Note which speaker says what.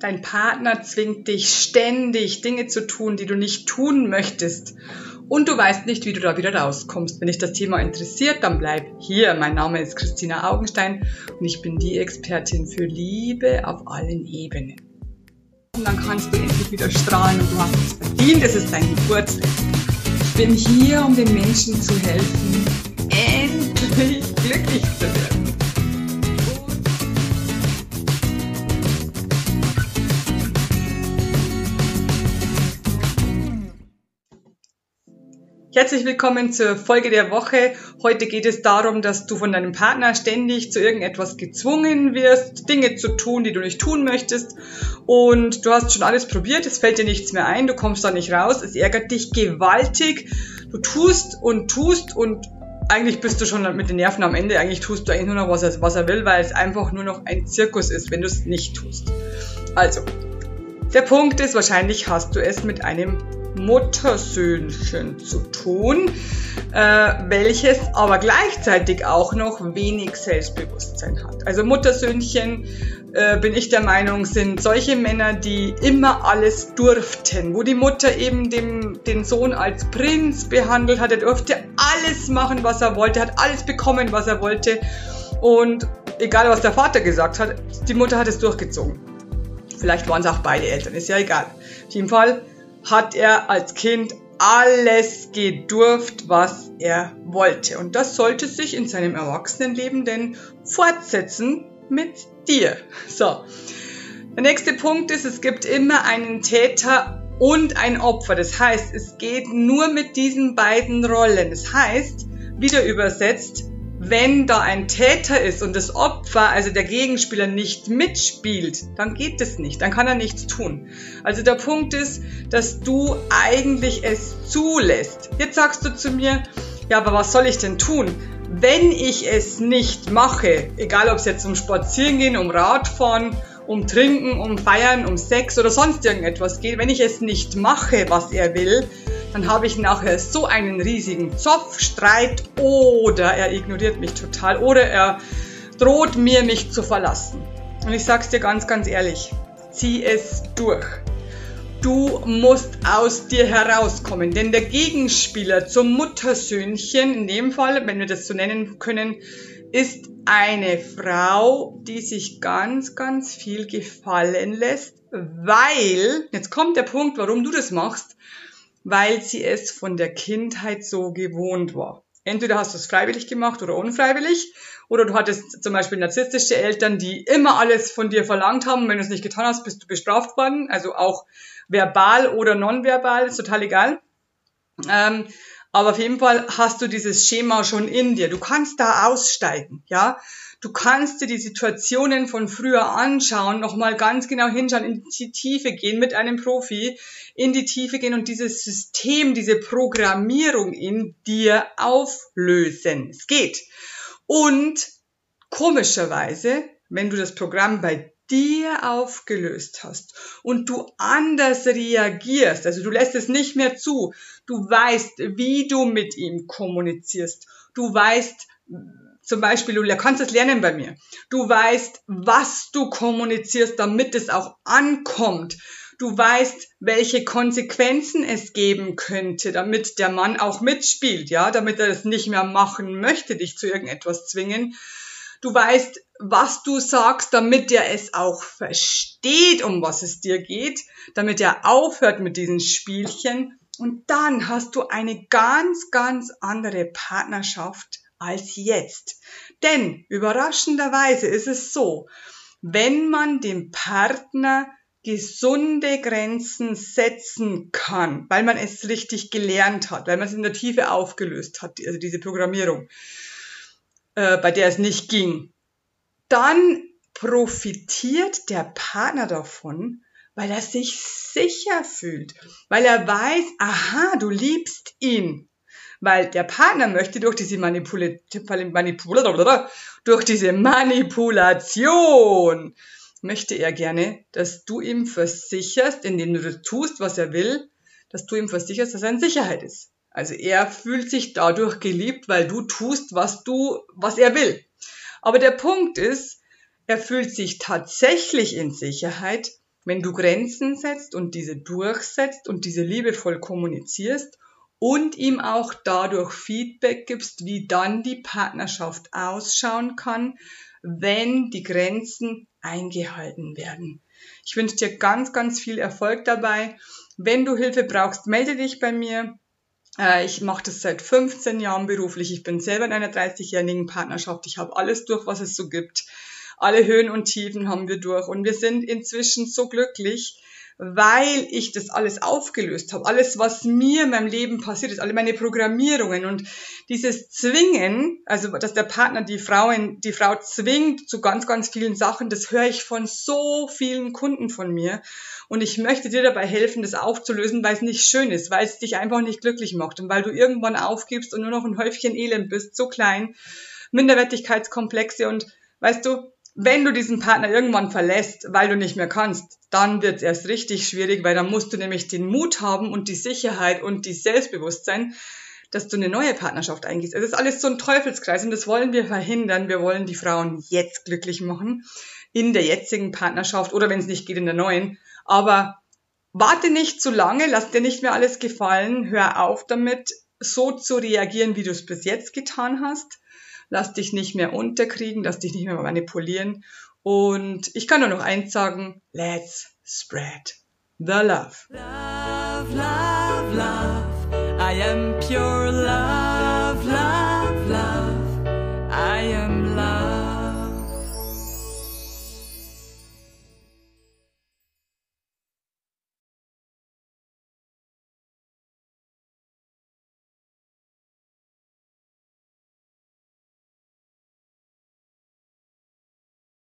Speaker 1: Dein Partner zwingt dich ständig Dinge zu tun, die du nicht tun möchtest. Und du weißt nicht, wie du da wieder rauskommst. Wenn dich das Thema interessiert, dann bleib hier. Mein Name ist Christina Augenstein und ich bin die Expertin für Liebe auf allen Ebenen. Und dann kannst du endlich wieder strahlen und du hast es verdient. Es ist dein Geburtstag. Ich bin hier, um den Menschen zu helfen, endlich glücklich zu werden. Herzlich willkommen zur Folge der Woche. Heute geht es darum, dass du von deinem Partner ständig zu irgendetwas gezwungen wirst, Dinge zu tun, die du nicht tun möchtest. Und du hast schon alles probiert, es fällt dir nichts mehr ein, du kommst da nicht raus, es ärgert dich gewaltig. Du tust und tust und eigentlich bist du schon mit den Nerven am Ende. Eigentlich tust du eigentlich nur noch, was er, was er will, weil es einfach nur noch ein Zirkus ist, wenn du es nicht tust. Also, der Punkt ist, wahrscheinlich hast du es mit einem Muttersöhnchen zu tun, äh, welches aber gleichzeitig auch noch wenig Selbstbewusstsein hat. Also Muttersöhnchen, äh, bin ich der Meinung, sind solche Männer, die immer alles durften, wo die Mutter eben dem, den Sohn als Prinz behandelt hat. Er durfte alles machen, was er wollte, hat alles bekommen, was er wollte. Und egal, was der Vater gesagt hat, die Mutter hat es durchgezogen. Vielleicht waren es auch beide Eltern, ist ja egal. Auf jeden Fall hat er als Kind alles gedurft, was er wollte. Und das sollte sich in seinem Erwachsenenleben denn fortsetzen mit dir. So. Der nächste Punkt ist, es gibt immer einen Täter und ein Opfer. Das heißt, es geht nur mit diesen beiden Rollen. Das heißt, wieder übersetzt, wenn da ein Täter ist und das Opfer, also der Gegenspieler, nicht mitspielt, dann geht es nicht, dann kann er nichts tun. Also der Punkt ist, dass du eigentlich es zulässt. Jetzt sagst du zu mir, ja, aber was soll ich denn tun? Wenn ich es nicht mache, egal ob es jetzt um Spazierengehen, um Radfahren, um Trinken, um Feiern, um Sex oder sonst irgendetwas geht, wenn ich es nicht mache, was er will, dann habe ich nachher so einen riesigen Zoff, Streit oder er ignoriert mich total oder er droht mir, mich zu verlassen. Und ich sag's dir ganz, ganz ehrlich, zieh es durch. Du musst aus dir herauskommen, denn der Gegenspieler zum Muttersöhnchen, in dem Fall, wenn wir das so nennen können, ist eine Frau, die sich ganz, ganz viel gefallen lässt, weil, jetzt kommt der Punkt, warum du das machst, weil sie es von der Kindheit so gewohnt war. Entweder hast du es freiwillig gemacht oder unfreiwillig, oder du hattest zum Beispiel narzisstische Eltern, die immer alles von dir verlangt haben. Wenn du es nicht getan hast, bist du bestraft worden. Also auch verbal oder nonverbal, ist total egal. Ähm, aber auf jeden Fall hast du dieses Schema schon in dir. Du kannst da aussteigen, ja. Du kannst dir die Situationen von früher anschauen, nochmal ganz genau hinschauen, in die Tiefe gehen mit einem Profi, in die Tiefe gehen und dieses System, diese Programmierung in dir auflösen. Es geht. Und komischerweise, wenn du das Programm bei dir aufgelöst hast und du anders reagierst, also du lässt es nicht mehr zu, du weißt, wie du mit ihm kommunizierst, du weißt, zum Beispiel, du kannst es lernen bei mir. Du weißt, was du kommunizierst, damit es auch ankommt. Du weißt, welche Konsequenzen es geben könnte, damit der Mann auch mitspielt, ja, damit er es nicht mehr machen möchte, dich zu irgendetwas zwingen. Du weißt, was du sagst, damit er es auch versteht, um was es dir geht, damit er aufhört mit diesen Spielchen. Und dann hast du eine ganz, ganz andere Partnerschaft als jetzt. Denn überraschenderweise ist es so, wenn man dem Partner gesunde Grenzen setzen kann, weil man es richtig gelernt hat, weil man es in der Tiefe aufgelöst hat, also diese Programmierung, äh, bei der es nicht ging, dann profitiert der Partner davon, weil er sich sicher fühlt, weil er weiß, aha, du liebst ihn, weil der Partner möchte durch diese, Manipula Manipula durch diese Manipulation möchte er gerne, dass du ihm versicherst, indem du das tust, was er will, dass du ihm versicherst, dass er in Sicherheit ist. Also er fühlt sich dadurch geliebt, weil du tust, was du, was er will. Aber der Punkt ist, er fühlt sich tatsächlich in Sicherheit, wenn du Grenzen setzt und diese durchsetzt und diese liebevoll kommunizierst und ihm auch dadurch Feedback gibst, wie dann die Partnerschaft ausschauen kann, wenn die Grenzen eingehalten werden. Ich wünsche dir ganz, ganz viel Erfolg dabei. Wenn du Hilfe brauchst, melde dich bei mir. Äh, ich mache das seit 15 Jahren beruflich. Ich bin selber in einer 30-jährigen Partnerschaft. Ich habe alles durch, was es so gibt. Alle Höhen und Tiefen haben wir durch. Und wir sind inzwischen so glücklich, weil ich das alles aufgelöst habe. Alles, was mir in meinem Leben passiert ist, alle meine Programmierungen und dieses Zwingen, also dass der Partner die Frau, die Frau zwingt zu ganz, ganz vielen Sachen, das höre ich von so vielen Kunden von mir. Und ich möchte dir dabei helfen, das aufzulösen, weil es nicht schön ist, weil es dich einfach nicht glücklich macht und weil du irgendwann aufgibst und nur noch ein Häufchen Elend bist, so klein, Minderwertigkeitskomplexe und weißt du, wenn du diesen Partner irgendwann verlässt, weil du nicht mehr kannst, dann wird es erst richtig schwierig, weil dann musst du nämlich den Mut haben und die Sicherheit und die Selbstbewusstsein, dass du eine neue Partnerschaft eingehst. Es ist alles so ein Teufelskreis und das wollen wir verhindern. Wir wollen die Frauen jetzt glücklich machen in der jetzigen Partnerschaft oder wenn es nicht geht in der neuen. Aber warte nicht zu lange, lass dir nicht mehr alles gefallen, hör auf damit, so zu reagieren, wie du es bis jetzt getan hast lass dich nicht mehr unterkriegen, lass dich nicht mehr manipulieren. Und ich kann nur noch eins sagen, let's spread the love. Love, love, love. I am pure love.